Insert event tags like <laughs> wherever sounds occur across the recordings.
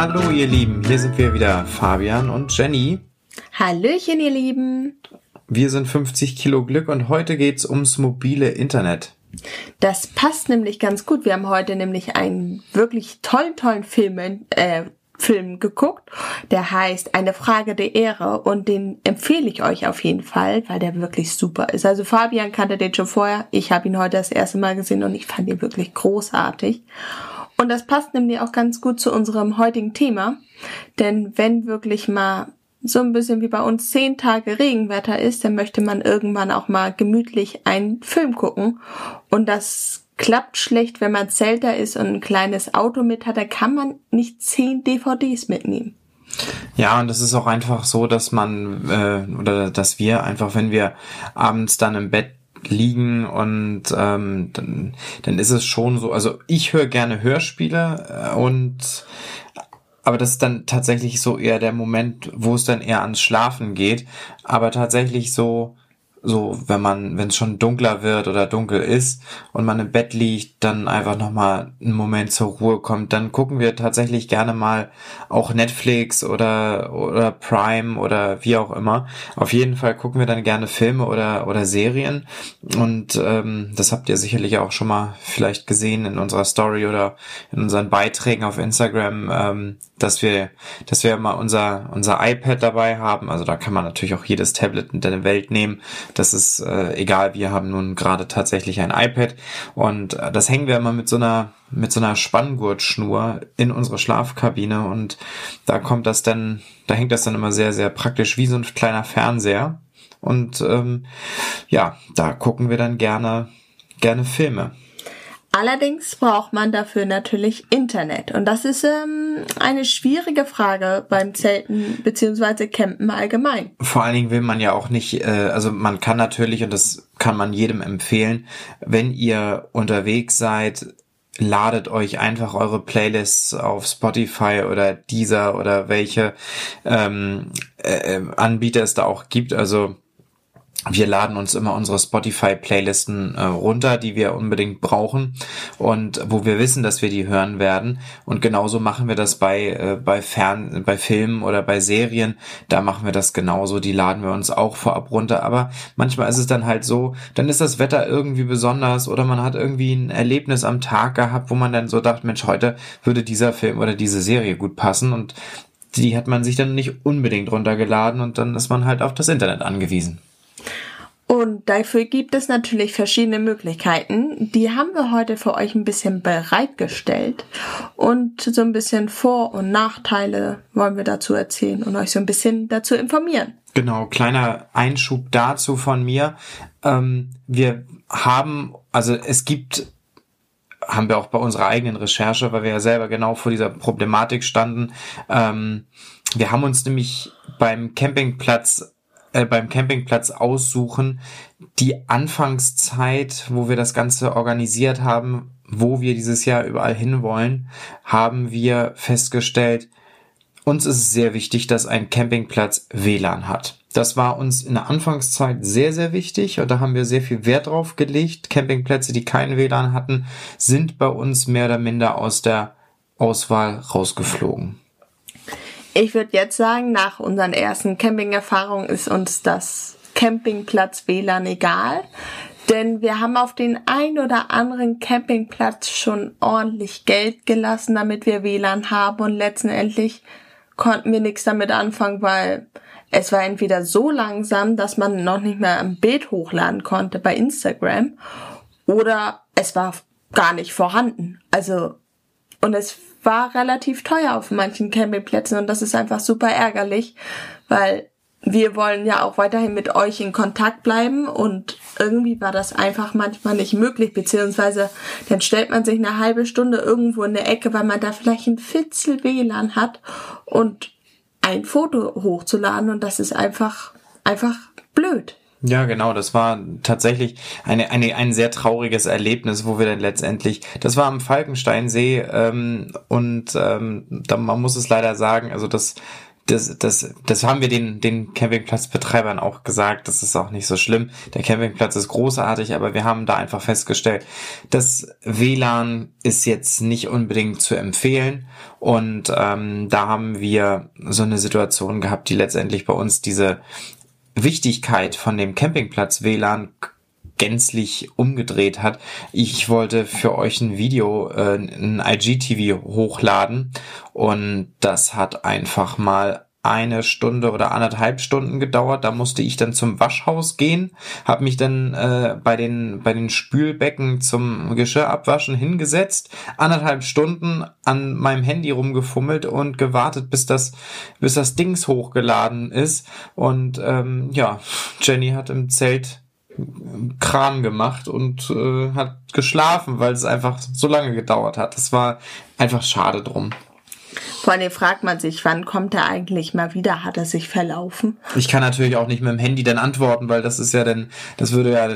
Hallo ihr Lieben, hier sind wir wieder, Fabian und Jenny. Hallöchen ihr Lieben. Wir sind 50 Kilo Glück und heute geht's ums mobile Internet. Das passt nämlich ganz gut. Wir haben heute nämlich einen wirklich tollen, tollen Film, äh, Film geguckt. Der heißt Eine Frage der Ehre und den empfehle ich euch auf jeden Fall, weil der wirklich super ist. Also Fabian kannte den schon vorher. Ich habe ihn heute das erste Mal gesehen und ich fand ihn wirklich großartig. Und das passt nämlich auch ganz gut zu unserem heutigen Thema. Denn wenn wirklich mal so ein bisschen wie bei uns zehn Tage Regenwetter ist, dann möchte man irgendwann auch mal gemütlich einen Film gucken. Und das klappt schlecht, wenn man Zelter ist und ein kleines Auto mit hat. Da kann man nicht zehn DVDs mitnehmen. Ja, und es ist auch einfach so, dass man äh, oder dass wir einfach, wenn wir abends dann im Bett liegen und ähm, dann, dann ist es schon so, also ich höre gerne Hörspiele äh, und aber das ist dann tatsächlich so eher der Moment, wo es dann eher ans Schlafen geht, aber tatsächlich so so, wenn man, wenn es schon dunkler wird oder dunkel ist und man im Bett liegt, dann einfach nochmal einen Moment zur Ruhe kommt, dann gucken wir tatsächlich gerne mal auch Netflix oder, oder Prime oder wie auch immer. Auf jeden Fall gucken wir dann gerne Filme oder, oder Serien und ähm, das habt ihr sicherlich auch schon mal vielleicht gesehen in unserer Story oder in unseren Beiträgen auf Instagram, ähm, dass wir, dass wir mal unser, unser iPad dabei haben. Also da kann man natürlich auch jedes Tablet in der Welt nehmen das ist äh, egal, wir haben nun gerade tatsächlich ein iPad und äh, das hängen wir immer mit so einer mit so einer Spanngurtschnur in unsere Schlafkabine und da kommt das dann, da hängt das dann immer sehr, sehr praktisch wie so ein kleiner Fernseher. Und ähm, ja, da gucken wir dann gerne, gerne Filme. Allerdings braucht man dafür natürlich Internet. Und das ist ähm, eine schwierige Frage beim Zelten beziehungsweise Campen allgemein. Vor allen Dingen will man ja auch nicht, äh, also man kann natürlich, und das kann man jedem empfehlen, wenn ihr unterwegs seid, ladet euch einfach eure Playlists auf Spotify oder Deezer oder welche ähm, äh, Anbieter es da auch gibt. Also wir laden uns immer unsere Spotify-Playlisten äh, runter, die wir unbedingt brauchen und wo wir wissen, dass wir die hören werden. Und genauso machen wir das bei äh, bei Fern, bei Filmen oder bei Serien. Da machen wir das genauso. Die laden wir uns auch vorab runter. Aber manchmal ist es dann halt so, dann ist das Wetter irgendwie besonders oder man hat irgendwie ein Erlebnis am Tag gehabt, wo man dann so dachte, Mensch, heute würde dieser Film oder diese Serie gut passen und die hat man sich dann nicht unbedingt runtergeladen und dann ist man halt auf das Internet angewiesen. Und dafür gibt es natürlich verschiedene Möglichkeiten. Die haben wir heute für euch ein bisschen bereitgestellt. Und so ein bisschen Vor- und Nachteile wollen wir dazu erzählen und euch so ein bisschen dazu informieren. Genau, kleiner Einschub dazu von mir. Ähm, wir haben, also es gibt haben wir auch bei unserer eigenen Recherche, weil wir ja selber genau vor dieser Problematik standen. Ähm, wir haben uns nämlich beim Campingplatz äh, beim Campingplatz aussuchen, die Anfangszeit, wo wir das Ganze organisiert haben, wo wir dieses Jahr überall hinwollen, haben wir festgestellt, uns ist sehr wichtig, dass ein Campingplatz WLAN hat. Das war uns in der Anfangszeit sehr, sehr wichtig und da haben wir sehr viel Wert drauf gelegt. Campingplätze, die keinen WLAN hatten, sind bei uns mehr oder minder aus der Auswahl rausgeflogen. Ich würde jetzt sagen, nach unseren ersten Camping-Erfahrungen ist uns das Campingplatz WLAN egal. Denn wir haben auf den ein oder anderen Campingplatz schon ordentlich Geld gelassen, damit wir WLAN haben und letztendlich konnten wir nichts damit anfangen, weil es war entweder so langsam, dass man noch nicht mehr ein Bild hochladen konnte bei Instagram oder es war gar nicht vorhanden. Also, und es war relativ teuer auf manchen Campingplätzen und das ist einfach super ärgerlich, weil wir wollen ja auch weiterhin mit euch in Kontakt bleiben und irgendwie war das einfach manchmal nicht möglich, beziehungsweise dann stellt man sich eine halbe Stunde irgendwo in der Ecke, weil man da vielleicht ein Fitzel WLAN hat und ein Foto hochzuladen und das ist einfach, einfach blöd. Ja, genau, das war tatsächlich eine, eine, ein sehr trauriges Erlebnis, wo wir dann letztendlich, das war am Falkensteinsee ähm, und ähm, da, man muss es leider sagen, also das das, das, das haben wir den, den Campingplatzbetreibern auch gesagt. Das ist auch nicht so schlimm. Der Campingplatz ist großartig, aber wir haben da einfach festgestellt, das WLAN ist jetzt nicht unbedingt zu empfehlen. Und ähm, da haben wir so eine Situation gehabt, die letztendlich bei uns diese Wichtigkeit von dem Campingplatz WLAN gänzlich umgedreht hat. Ich wollte für euch ein Video, äh, ein IGTV hochladen und das hat einfach mal eine Stunde oder anderthalb Stunden gedauert. Da musste ich dann zum Waschhaus gehen, habe mich dann äh, bei den bei den Spülbecken zum Geschirr abwaschen hingesetzt, anderthalb Stunden an meinem Handy rumgefummelt und gewartet, bis das bis das Dings hochgeladen ist. Und ähm, ja, Jenny hat im Zelt Kram gemacht und äh, hat geschlafen, weil es einfach so lange gedauert hat. Das war einfach schade drum. Vor allem fragt man sich, wann kommt er eigentlich mal wieder? Hat er sich verlaufen? Ich kann natürlich auch nicht mit dem Handy dann antworten, weil das ist ja dann, das würde ja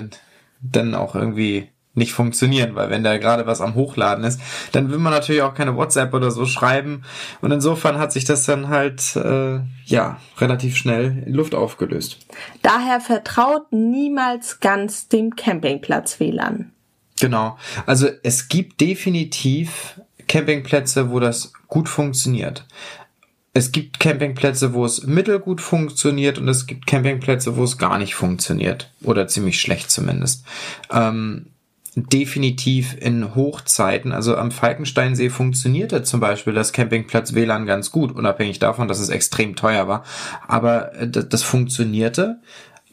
dann auch irgendwie nicht funktionieren, weil wenn da gerade was am Hochladen ist, dann will man natürlich auch keine WhatsApp oder so schreiben. Und insofern hat sich das dann halt äh, ja relativ schnell in Luft aufgelöst. Daher vertraut niemals ganz dem Campingplatz WLAN. Genau. Also es gibt definitiv Campingplätze, wo das gut funktioniert. Es gibt Campingplätze, wo es mittelgut funktioniert und es gibt Campingplätze, wo es gar nicht funktioniert. Oder ziemlich schlecht zumindest. Ähm, definitiv in Hochzeiten, also am Falkensteinsee funktionierte zum Beispiel das Campingplatz WLAN ganz gut, unabhängig davon, dass es extrem teuer war. Aber äh, das, das funktionierte.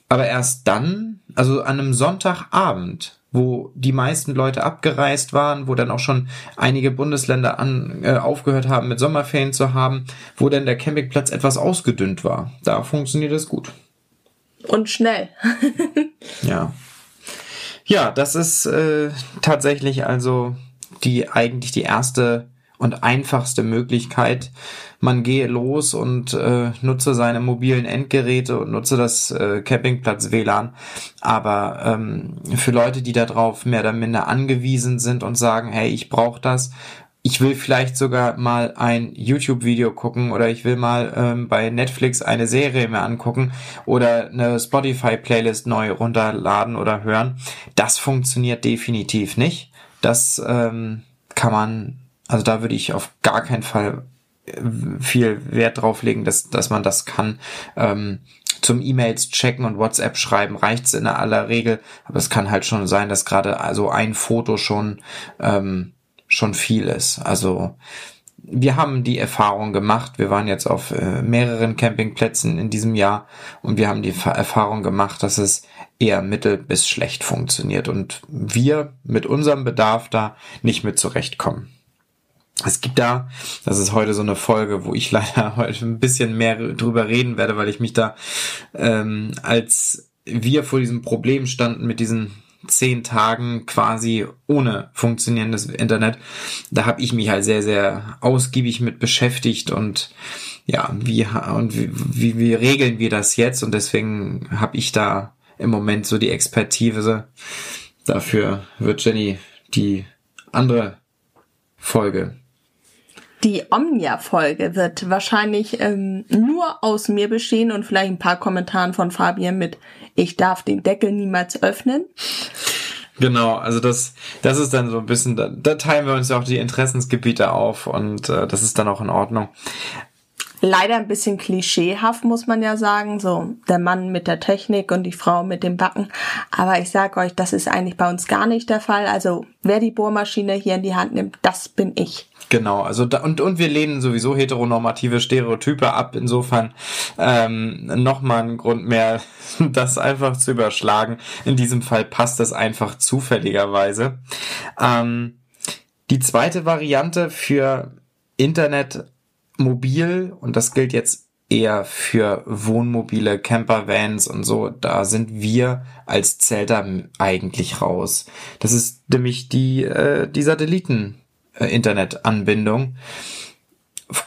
Aber erst dann, also an einem Sonntagabend, wo die meisten Leute abgereist waren, wo dann auch schon einige Bundesländer an, äh, aufgehört haben, mit Sommerferien zu haben, wo dann der Campingplatz etwas ausgedünnt war. Da funktioniert es gut. Und schnell. <laughs> ja. Ja, das ist äh, tatsächlich also die eigentlich die erste und einfachste Möglichkeit. Man gehe los und äh, nutze seine mobilen Endgeräte und nutze das äh, Campingplatz WLAN. Aber ähm, für Leute, die darauf mehr oder minder angewiesen sind und sagen, hey, ich brauche das, ich will vielleicht sogar mal ein YouTube-Video gucken oder ich will mal ähm, bei Netflix eine Serie mir angucken oder eine Spotify-Playlist neu runterladen oder hören. Das funktioniert definitiv nicht. Das ähm, kann man, also da würde ich auf gar keinen Fall äh, viel Wert drauf legen, dass, dass man das kann. Ähm, zum E-Mails checken und WhatsApp schreiben reicht's in aller Regel, aber es kann halt schon sein, dass gerade also ein Foto schon ähm, schon viel ist. Also wir haben die Erfahrung gemacht, wir waren jetzt auf äh, mehreren Campingplätzen in diesem Jahr und wir haben die Erfahrung gemacht, dass es eher mittel bis schlecht funktioniert und wir mit unserem Bedarf da nicht mit zurechtkommen. Es gibt da, das ist heute so eine Folge, wo ich <laughs> leider heute ein bisschen mehr drüber reden werde, weil ich mich da, ähm, als wir vor diesem Problem standen mit diesen zehn Tagen quasi ohne funktionierendes Internet. Da habe ich mich halt sehr, sehr ausgiebig mit beschäftigt und ja, wie und wie, wie, wie regeln wir das jetzt? Und deswegen habe ich da im Moment so die Expertise. Dafür wird Jenny die andere Folge die Omnia-Folge wird wahrscheinlich ähm, nur aus mir bestehen und vielleicht ein paar Kommentaren von Fabian mit Ich darf den Deckel niemals öffnen. Genau, also das, das ist dann so ein bisschen, da, da teilen wir uns ja auch die Interessensgebiete auf und äh, das ist dann auch in Ordnung. Leider ein bisschen klischeehaft, muss man ja sagen. So, der Mann mit der Technik und die Frau mit dem Backen. Aber ich sag euch, das ist eigentlich bei uns gar nicht der Fall. Also, wer die Bohrmaschine hier in die Hand nimmt, das bin ich. Genau, also da, und, und wir lehnen sowieso heteronormative Stereotype ab. Insofern ähm, nochmal ein Grund mehr, <laughs> das einfach zu überschlagen. In diesem Fall passt das einfach zufälligerweise. Ähm, die zweite Variante für Internet mobil, und das gilt jetzt eher für Wohnmobile, Campervans und so, da sind wir als Zelter eigentlich raus. Das ist nämlich die, äh, die Satelliten äh, Internetanbindung.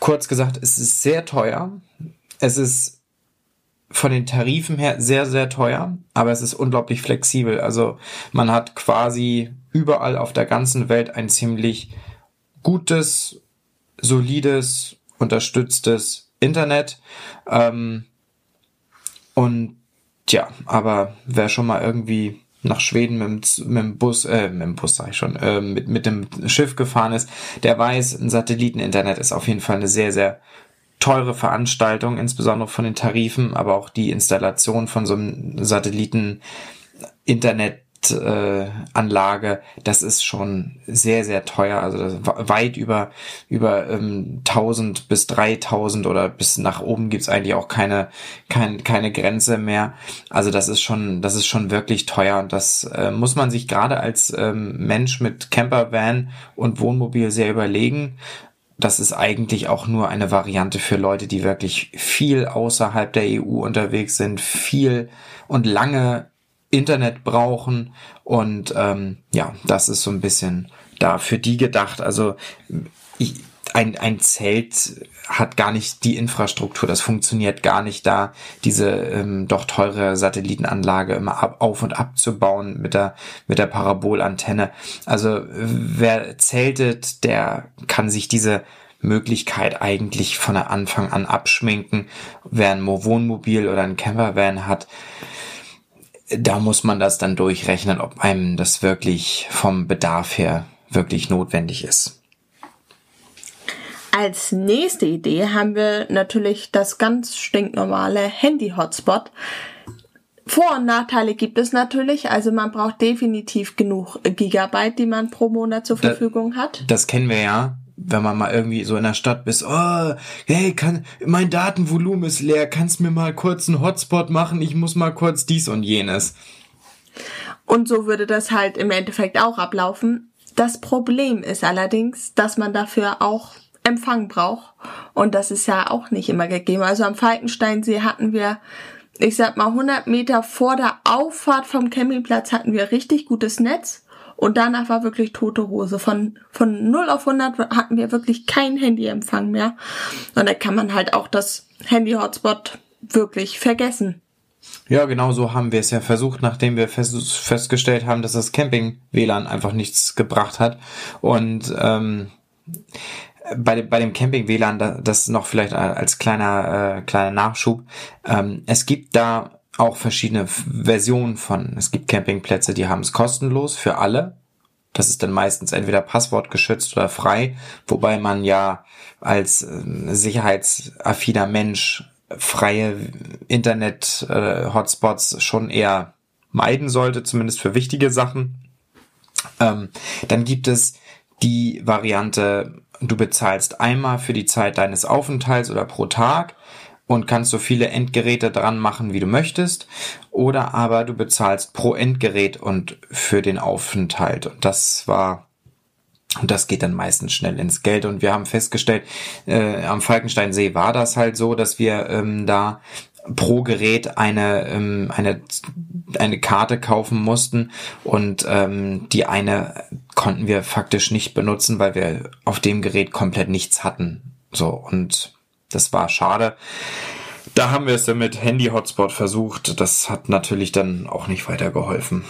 Kurz gesagt, es ist sehr teuer. Es ist von den Tarifen her sehr, sehr teuer, aber es ist unglaublich flexibel. Also man hat quasi überall auf der ganzen Welt ein ziemlich gutes, solides, unterstütztes Internet. Ähm, und ja, aber wer schon mal irgendwie nach Schweden mit, mit dem Bus, äh, mit dem Bus sag ich schon, äh, mit, mit dem Schiff gefahren ist, der weiß, ein Satelliteninternet ist auf jeden Fall eine sehr, sehr teure Veranstaltung, insbesondere von den Tarifen, aber auch die Installation von so einem Satelliten-Internet Anlage, das ist schon sehr, sehr teuer. Also weit über, über ähm, 1000 bis 3000 oder bis nach oben gibt's eigentlich auch keine, kein, keine Grenze mehr. Also das ist schon, das ist schon wirklich teuer und das äh, muss man sich gerade als ähm, Mensch mit Campervan und Wohnmobil sehr überlegen das ist eigentlich auch nur eine Variante für Leute, die wirklich viel außerhalb der EU unterwegs sind, viel und lange Internet brauchen. Und ähm, ja, das ist so ein bisschen da für die gedacht. Also ich, ein, ein Zelt hat gar nicht die Infrastruktur, das funktioniert gar nicht da, diese ähm, doch teure Satellitenanlage immer ab, auf und abzubauen mit der, mit der Parabolantenne. Also wer zeltet, der kann sich diese Möglichkeit eigentlich von Anfang an abschminken. Wer ein Wohnmobil oder ein Campervan hat, da muss man das dann durchrechnen, ob einem das wirklich vom Bedarf her wirklich notwendig ist. Als nächste Idee haben wir natürlich das ganz stinknormale Handy-Hotspot. Vor- und Nachteile gibt es natürlich. Also man braucht definitiv genug Gigabyte, die man pro Monat zur Verfügung hat. Das kennen wir ja wenn man mal irgendwie so in der Stadt bist, oh, hey, kann, mein Datenvolumen ist leer, kannst mir mal kurz einen Hotspot machen, ich muss mal kurz dies und jenes. Und so würde das halt im Endeffekt auch ablaufen. Das Problem ist allerdings, dass man dafür auch Empfang braucht. Und das ist ja auch nicht immer gegeben. Also am Falkensteinsee hatten wir, ich sag mal, 100 Meter vor der Auffahrt vom Campingplatz hatten wir richtig gutes Netz. Und danach war wirklich tote Hose. Von, von 0 auf 100 hatten wir wirklich kein Handyempfang mehr. Und da kann man halt auch das Handy-Hotspot wirklich vergessen. Ja, genau so haben wir es ja versucht, nachdem wir fest, festgestellt haben, dass das Camping-WLAN einfach nichts gebracht hat. Und ähm, bei, bei dem Camping-WLAN, das noch vielleicht als kleiner, äh, kleiner Nachschub, ähm, es gibt da auch verschiedene Versionen von. Es gibt Campingplätze, die haben es kostenlos für alle. Das ist dann meistens entweder passwortgeschützt oder frei, wobei man ja als äh, sicherheitsaffiner Mensch freie Internet-Hotspots äh, schon eher meiden sollte, zumindest für wichtige Sachen. Ähm, dann gibt es die Variante, du bezahlst einmal für die Zeit deines Aufenthalts oder pro Tag und kannst so viele Endgeräte dran machen, wie du möchtest. Oder aber du bezahlst pro Endgerät und für den Aufenthalt. Und das war und das geht dann meistens schnell ins Geld. Und wir haben festgestellt, äh, am Falkensteinsee war das halt so, dass wir ähm, da pro Gerät eine, ähm, eine, eine Karte kaufen mussten und ähm, die eine konnten wir faktisch nicht benutzen, weil wir auf dem Gerät komplett nichts hatten. So und das war schade. Da haben wir es dann mit Handy-Hotspot versucht. Das hat natürlich dann auch nicht weitergeholfen.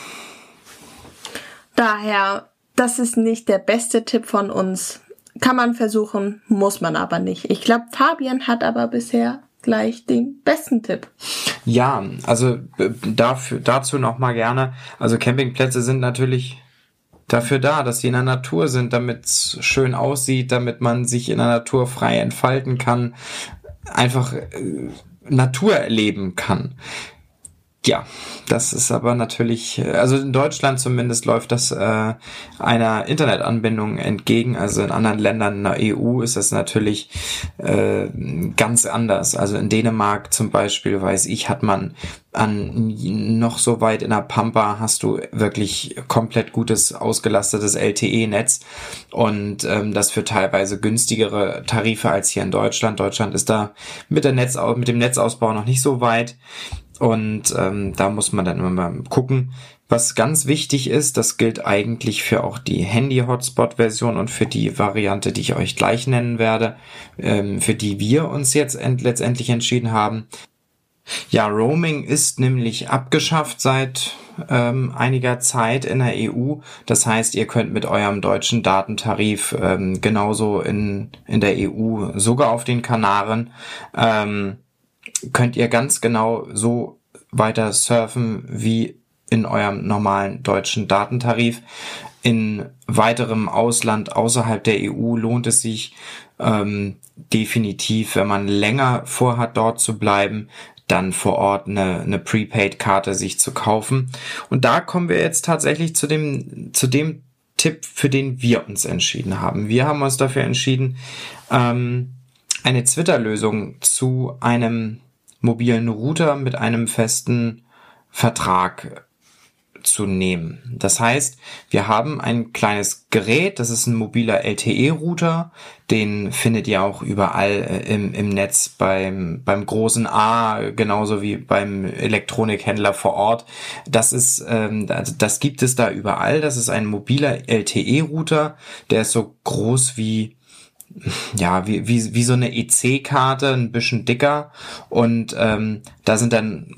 Daher, das ist nicht der beste Tipp von uns. Kann man versuchen, muss man aber nicht. Ich glaube, Fabian hat aber bisher gleich den besten Tipp. Ja, also äh, dafür, dazu noch mal gerne. Also Campingplätze sind natürlich dafür da, dass sie in der Natur sind, damit es schön aussieht, damit man sich in der Natur frei entfalten kann, einfach äh, Natur erleben kann. Ja, das ist aber natürlich, also in Deutschland zumindest läuft das äh, einer Internetanbindung entgegen. Also in anderen Ländern der EU ist das natürlich äh, ganz anders. Also in Dänemark zum Beispiel, weiß ich, hat man an noch so weit in der Pampa hast du wirklich komplett gutes ausgelastetes LTE-Netz und ähm, das für teilweise günstigere Tarife als hier in Deutschland. Deutschland ist da mit der Netz mit dem Netzausbau noch nicht so weit. Und ähm, da muss man dann immer mal gucken. Was ganz wichtig ist, das gilt eigentlich für auch die Handy-Hotspot-Version und für die Variante, die ich euch gleich nennen werde, ähm, für die wir uns jetzt end letztendlich entschieden haben. Ja, Roaming ist nämlich abgeschafft seit ähm, einiger Zeit in der EU. Das heißt, ihr könnt mit eurem deutschen Datentarif ähm, genauso in, in der EU, sogar auf den Kanaren, ähm, könnt ihr ganz genau so weiter surfen wie in eurem normalen deutschen Datentarif. In weiterem Ausland außerhalb der EU lohnt es sich ähm, definitiv, wenn man länger vorhat, dort zu bleiben, dann vor Ort eine, eine Prepaid-Karte sich zu kaufen. Und da kommen wir jetzt tatsächlich zu dem, zu dem Tipp, für den wir uns entschieden haben. Wir haben uns dafür entschieden, ähm, eine Twitter-Lösung zu einem mobilen Router mit einem festen Vertrag zu nehmen. Das heißt, wir haben ein kleines Gerät, das ist ein mobiler LTE-Router, den findet ihr auch überall äh, im, im Netz beim, beim großen A, genauso wie beim Elektronikhändler vor Ort. Das ist, ähm, das, das gibt es da überall. Das ist ein mobiler LTE-Router, der ist so groß wie ja, wie, wie, wie so eine EC-Karte, ein bisschen dicker. Und ähm, da sind dann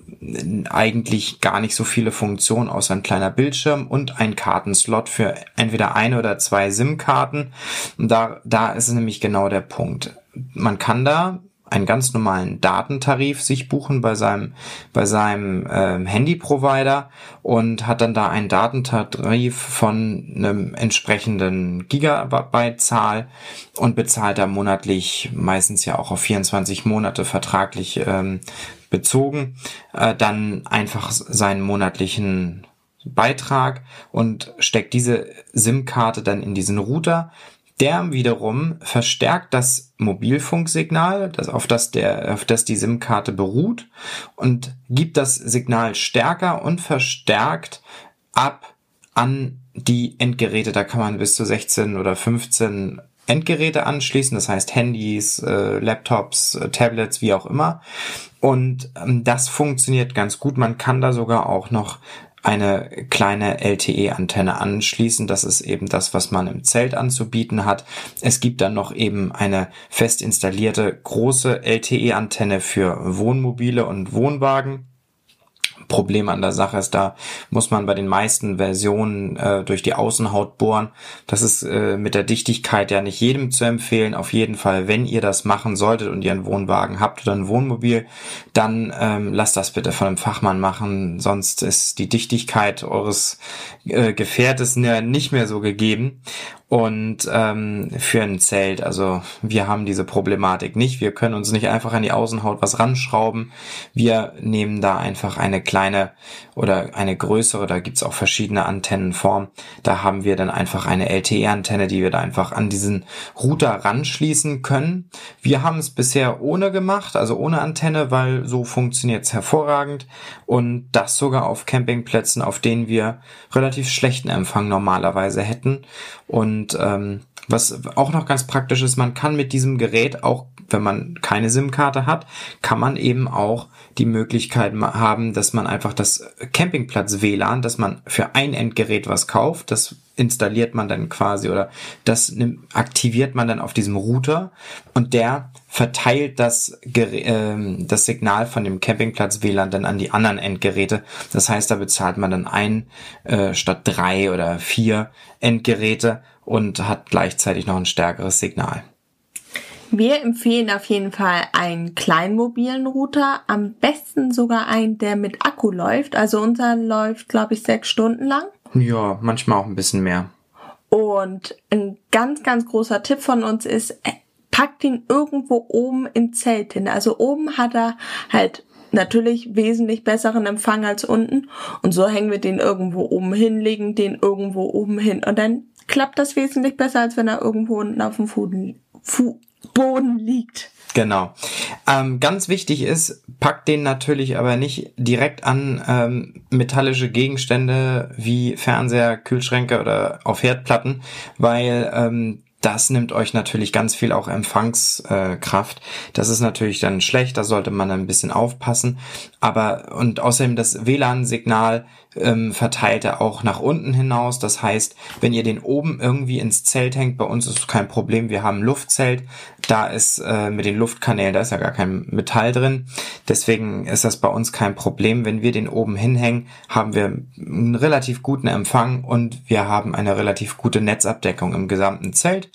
eigentlich gar nicht so viele Funktionen, außer ein kleiner Bildschirm und ein Kartenslot für entweder eine oder zwei SIM-Karten. Und da, da ist nämlich genau der Punkt. Man kann da einen ganz normalen Datentarif sich buchen bei seinem bei seinem ähm, Handyprovider und hat dann da einen Datentarif von einem entsprechenden Gigabyte-Zahl und bezahlt da monatlich meistens ja auch auf 24 Monate vertraglich ähm, bezogen äh, dann einfach seinen monatlichen Beitrag und steckt diese SIM-Karte dann in diesen Router der wiederum verstärkt das Mobilfunksignal, das, auf das der, auf das die SIM-Karte beruht und gibt das Signal stärker und verstärkt ab an die Endgeräte. Da kann man bis zu 16 oder 15 Endgeräte anschließen, das heißt Handys, äh, Laptops, äh, Tablets, wie auch immer. Und ähm, das funktioniert ganz gut. Man kann da sogar auch noch eine kleine LTE-Antenne anschließen. Das ist eben das, was man im Zelt anzubieten hat. Es gibt dann noch eben eine fest installierte große LTE-Antenne für Wohnmobile und Wohnwagen. Problem an der Sache ist, da muss man bei den meisten Versionen äh, durch die Außenhaut bohren. Das ist äh, mit der Dichtigkeit ja nicht jedem zu empfehlen. Auf jeden Fall, wenn ihr das machen solltet und ihr einen Wohnwagen habt oder ein Wohnmobil, dann ähm, lasst das bitte von einem Fachmann machen. Sonst ist die Dichtigkeit eures äh, Gefährtes nicht mehr so gegeben und ähm, für ein Zelt. Also wir haben diese Problematik nicht. Wir können uns nicht einfach an die Außenhaut was ranschrauben. Wir nehmen da einfach eine kleine oder eine größere, da gibt's auch verschiedene Antennenformen. Da haben wir dann einfach eine LTE-Antenne, die wir da einfach an diesen Router ranschließen können. Wir haben es bisher ohne gemacht, also ohne Antenne, weil so funktioniert's hervorragend. Und das sogar auf Campingplätzen, auf denen wir relativ schlechten Empfang normalerweise hätten. Und ähm, was auch noch ganz praktisch ist, man kann mit diesem Gerät auch, wenn man keine SIM-Karte hat, kann man eben auch die Möglichkeit haben, dass man einfach das Campingplatz-WLAN, dass man für ein Endgerät was kauft, das installiert man dann quasi oder das aktiviert man dann auf diesem Router und der verteilt das, äh, das Signal von dem Campingplatz WLAN dann an die anderen Endgeräte. Das heißt, da bezahlt man dann ein äh, statt drei oder vier Endgeräte und hat gleichzeitig noch ein stärkeres Signal. Wir empfehlen auf jeden Fall einen kleinen mobilen Router, am besten sogar einen, der mit Akku läuft. Also unser läuft, glaube ich, sechs Stunden lang. Ja, manchmal auch ein bisschen mehr. Und ein ganz, ganz großer Tipp von uns ist, äh, packt ihn irgendwo oben im Zelt hin. Also oben hat er halt natürlich wesentlich besseren Empfang als unten. Und so hängen wir den irgendwo oben hin, legen den irgendwo oben hin. Und dann klappt das wesentlich besser, als wenn er irgendwo unten auf dem Boden, Fu Boden liegt. Genau. Ähm, ganz wichtig ist, packt den natürlich aber nicht direkt an ähm, metallische Gegenstände wie Fernseher, Kühlschränke oder auf Herdplatten, weil ähm, das nimmt euch natürlich ganz viel auch Empfangskraft. Das ist natürlich dann schlecht, da sollte man ein bisschen aufpassen. Aber und außerdem das WLAN-Signal ähm, verteilt er auch nach unten hinaus. Das heißt, wenn ihr den oben irgendwie ins Zelt hängt, bei uns ist es kein Problem, wir haben Luftzelt, da ist äh, mit den Luftkanälen, da ist ja gar kein Metall drin. Deswegen ist das bei uns kein Problem. Wenn wir den oben hinhängen, haben wir einen relativ guten Empfang und wir haben eine relativ gute Netzabdeckung im gesamten Zelt.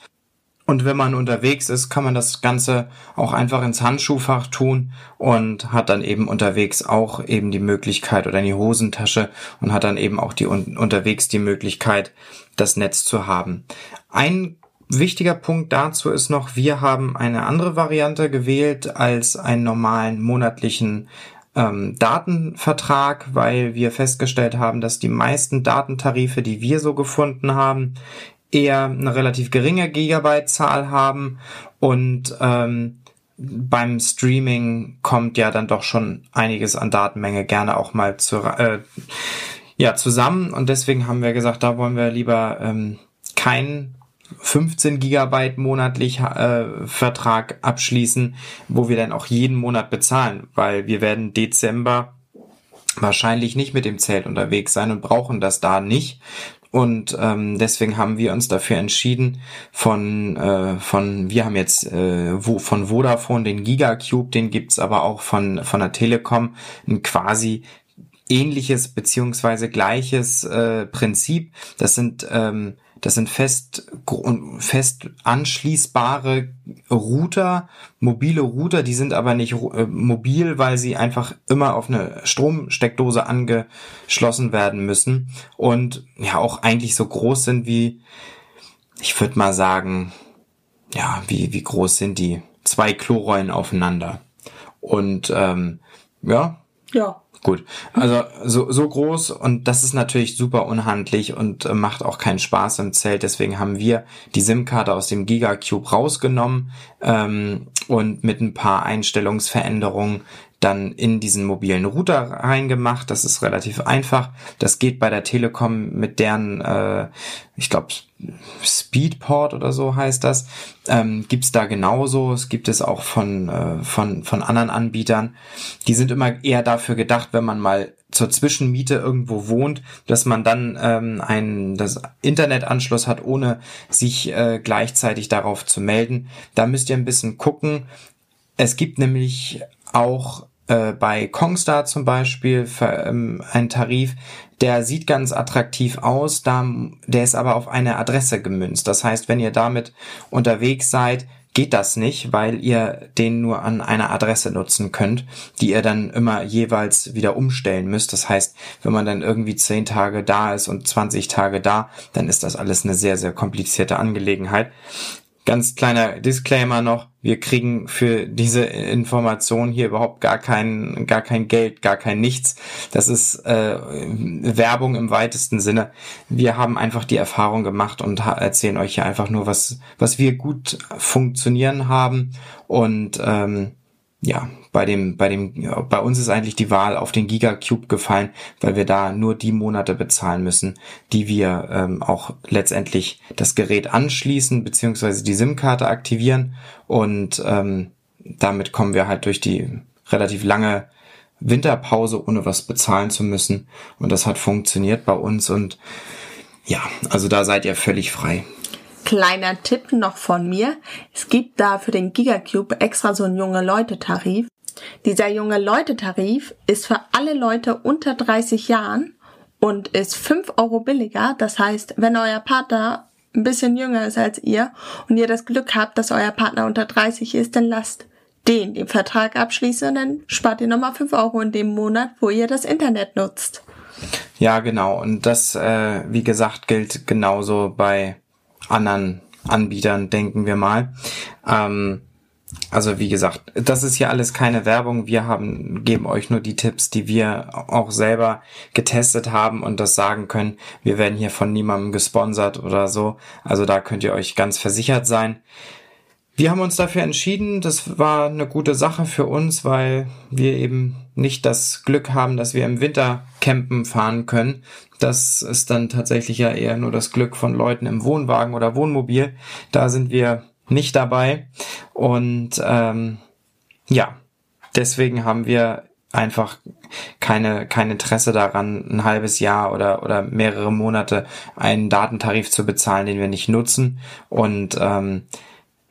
Und wenn man unterwegs ist, kann man das Ganze auch einfach ins Handschuhfach tun und hat dann eben unterwegs auch eben die Möglichkeit oder in die Hosentasche und hat dann eben auch die unterwegs die Möglichkeit, das Netz zu haben. Ein wichtiger Punkt dazu ist noch, wir haben eine andere Variante gewählt als einen normalen monatlichen ähm, Datenvertrag, weil wir festgestellt haben, dass die meisten Datentarife, die wir so gefunden haben, eher eine relativ geringe Gigabyte-Zahl haben. Und ähm, beim Streaming kommt ja dann doch schon einiges an Datenmenge gerne auch mal zu, äh, ja, zusammen. Und deswegen haben wir gesagt, da wollen wir lieber ähm, keinen 15 Gigabyte monatlich äh, Vertrag abschließen, wo wir dann auch jeden Monat bezahlen, weil wir werden Dezember wahrscheinlich nicht mit dem Zelt unterwegs sein und brauchen das da nicht. Und ähm, deswegen haben wir uns dafür entschieden, von, äh, von wir haben jetzt äh, wo, von Vodafone den Gigacube, den gibt's aber auch von, von der Telekom, ein quasi ähnliches beziehungsweise gleiches äh, Prinzip. Das sind ähm, das sind fest, fest anschließbare Router, mobile Router, die sind aber nicht äh, mobil, weil sie einfach immer auf eine Stromsteckdose angeschlossen werden müssen und ja auch eigentlich so groß sind wie, ich würde mal sagen, ja, wie, wie groß sind die? Zwei Klorollen aufeinander. Und ähm, ja. Ja. Gut, also so, so groß und das ist natürlich super unhandlich und äh, macht auch keinen Spaß im Zelt. Deswegen haben wir die SIM-Karte aus dem Gigacube rausgenommen ähm, und mit ein paar Einstellungsveränderungen dann in diesen mobilen Router reingemacht. Das ist relativ einfach. Das geht bei der Telekom mit deren, äh, ich glaube, Speedport oder so heißt das. Ähm, gibt's da genauso. Es gibt es auch von, äh, von, von anderen Anbietern. Die sind immer eher dafür gedacht, wenn man mal zur Zwischenmiete irgendwo wohnt, dass man dann ähm, einen das Internetanschluss hat, ohne sich äh, gleichzeitig darauf zu melden. Da müsst ihr ein bisschen gucken. Es gibt nämlich auch äh, bei Kongstar zum Beispiel für, ähm, ein Tarif, der sieht ganz attraktiv aus, da, der ist aber auf eine Adresse gemünzt. Das heißt, wenn ihr damit unterwegs seid, geht das nicht, weil ihr den nur an einer Adresse nutzen könnt, die ihr dann immer jeweils wieder umstellen müsst. Das heißt, wenn man dann irgendwie 10 Tage da ist und 20 Tage da, dann ist das alles eine sehr, sehr komplizierte Angelegenheit. Ganz kleiner Disclaimer noch. Wir kriegen für diese Information hier überhaupt gar kein, gar kein Geld, gar kein Nichts. Das ist äh, Werbung im weitesten Sinne. Wir haben einfach die Erfahrung gemacht und erzählen euch hier einfach nur, was, was wir gut funktionieren haben. Und ähm, ja, bei dem, bei dem, bei uns ist eigentlich die Wahl auf den Gigacube gefallen, weil wir da nur die Monate bezahlen müssen, die wir ähm, auch letztendlich das Gerät anschließen, beziehungsweise die SIM-Karte aktivieren und ähm, damit kommen wir halt durch die relativ lange Winterpause, ohne was bezahlen zu müssen. Und das hat funktioniert bei uns und ja, also da seid ihr völlig frei. Kleiner Tipp noch von mir. Es gibt da für den Gigacube extra so einen junge Leute Tarif. Dieser junge Leute Tarif ist für alle Leute unter 30 Jahren und ist 5 Euro billiger. Das heißt, wenn euer Partner ein bisschen jünger ist als ihr und ihr das Glück habt, dass euer Partner unter 30 ist, dann lasst den den Vertrag abschließen und dann spart ihr nochmal 5 Euro in dem Monat, wo ihr das Internet nutzt. Ja, genau. Und das, äh, wie gesagt, gilt genauso bei anderen Anbietern, denken wir mal. Ähm, also wie gesagt, das ist hier alles keine Werbung. Wir haben, geben euch nur die Tipps, die wir auch selber getestet haben und das sagen können. Wir werden hier von niemandem gesponsert oder so. Also da könnt ihr euch ganz versichert sein. Wir haben uns dafür entschieden. Das war eine gute Sache für uns, weil wir eben nicht das Glück haben, dass wir im Winter campen fahren können. Das ist dann tatsächlich ja eher nur das Glück von Leuten im Wohnwagen oder Wohnmobil. Da sind wir nicht dabei. Und ähm, ja, deswegen haben wir einfach keine, kein Interesse daran, ein halbes Jahr oder, oder mehrere Monate einen Datentarif zu bezahlen, den wir nicht nutzen. Und ähm,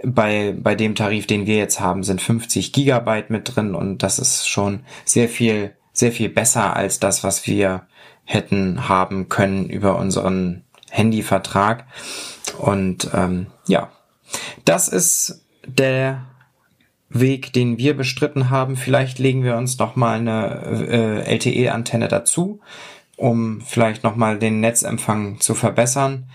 bei, bei dem Tarif, den wir jetzt haben, sind 50 Gigabyte mit drin und das ist schon sehr viel, sehr viel besser als das, was wir hätten haben können über unseren Handyvertrag. Und ähm, ja, das ist der Weg, den wir bestritten haben. Vielleicht legen wir uns noch mal eine äh, LTE-Antenne dazu, um vielleicht noch mal den Netzempfang zu verbessern.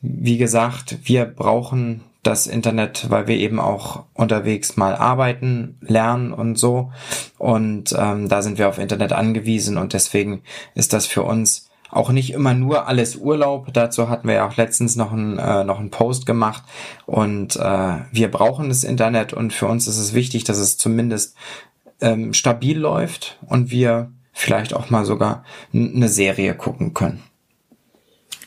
Wie gesagt, wir brauchen das Internet, weil wir eben auch unterwegs mal arbeiten, lernen und so. Und ähm, da sind wir auf Internet angewiesen und deswegen ist das für uns auch nicht immer nur alles Urlaub. Dazu hatten wir ja auch letztens noch einen, äh, noch einen Post gemacht. Und äh, wir brauchen das Internet und für uns ist es wichtig, dass es zumindest ähm, stabil läuft und wir vielleicht auch mal sogar eine Serie gucken können.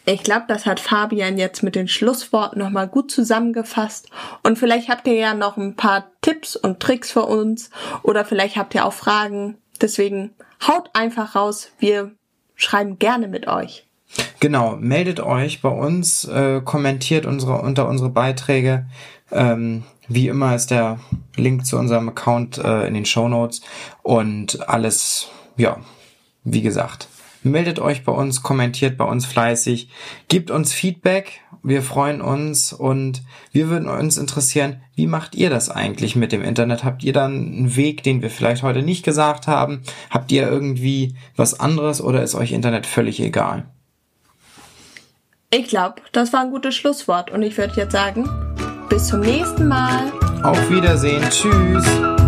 Ich glaube, das hat Fabian jetzt mit den Schlussworten nochmal gut zusammengefasst. Und vielleicht habt ihr ja noch ein paar Tipps und Tricks für uns oder vielleicht habt ihr auch Fragen. Deswegen haut einfach raus. Wir schreiben gerne mit euch. Genau, meldet euch bei uns, äh, kommentiert unsere, unter unsere Beiträge. Ähm, wie immer ist der Link zu unserem Account äh, in den Show Notes und alles, ja, wie gesagt, Meldet euch bei uns, kommentiert bei uns fleißig, gebt uns Feedback. Wir freuen uns und wir würden uns interessieren, wie macht ihr das eigentlich mit dem Internet? Habt ihr dann einen Weg, den wir vielleicht heute nicht gesagt haben? Habt ihr irgendwie was anderes oder ist euch Internet völlig egal? Ich glaube, das war ein gutes Schlusswort und ich würde jetzt sagen, bis zum nächsten Mal. Auf Wiedersehen. Tschüss.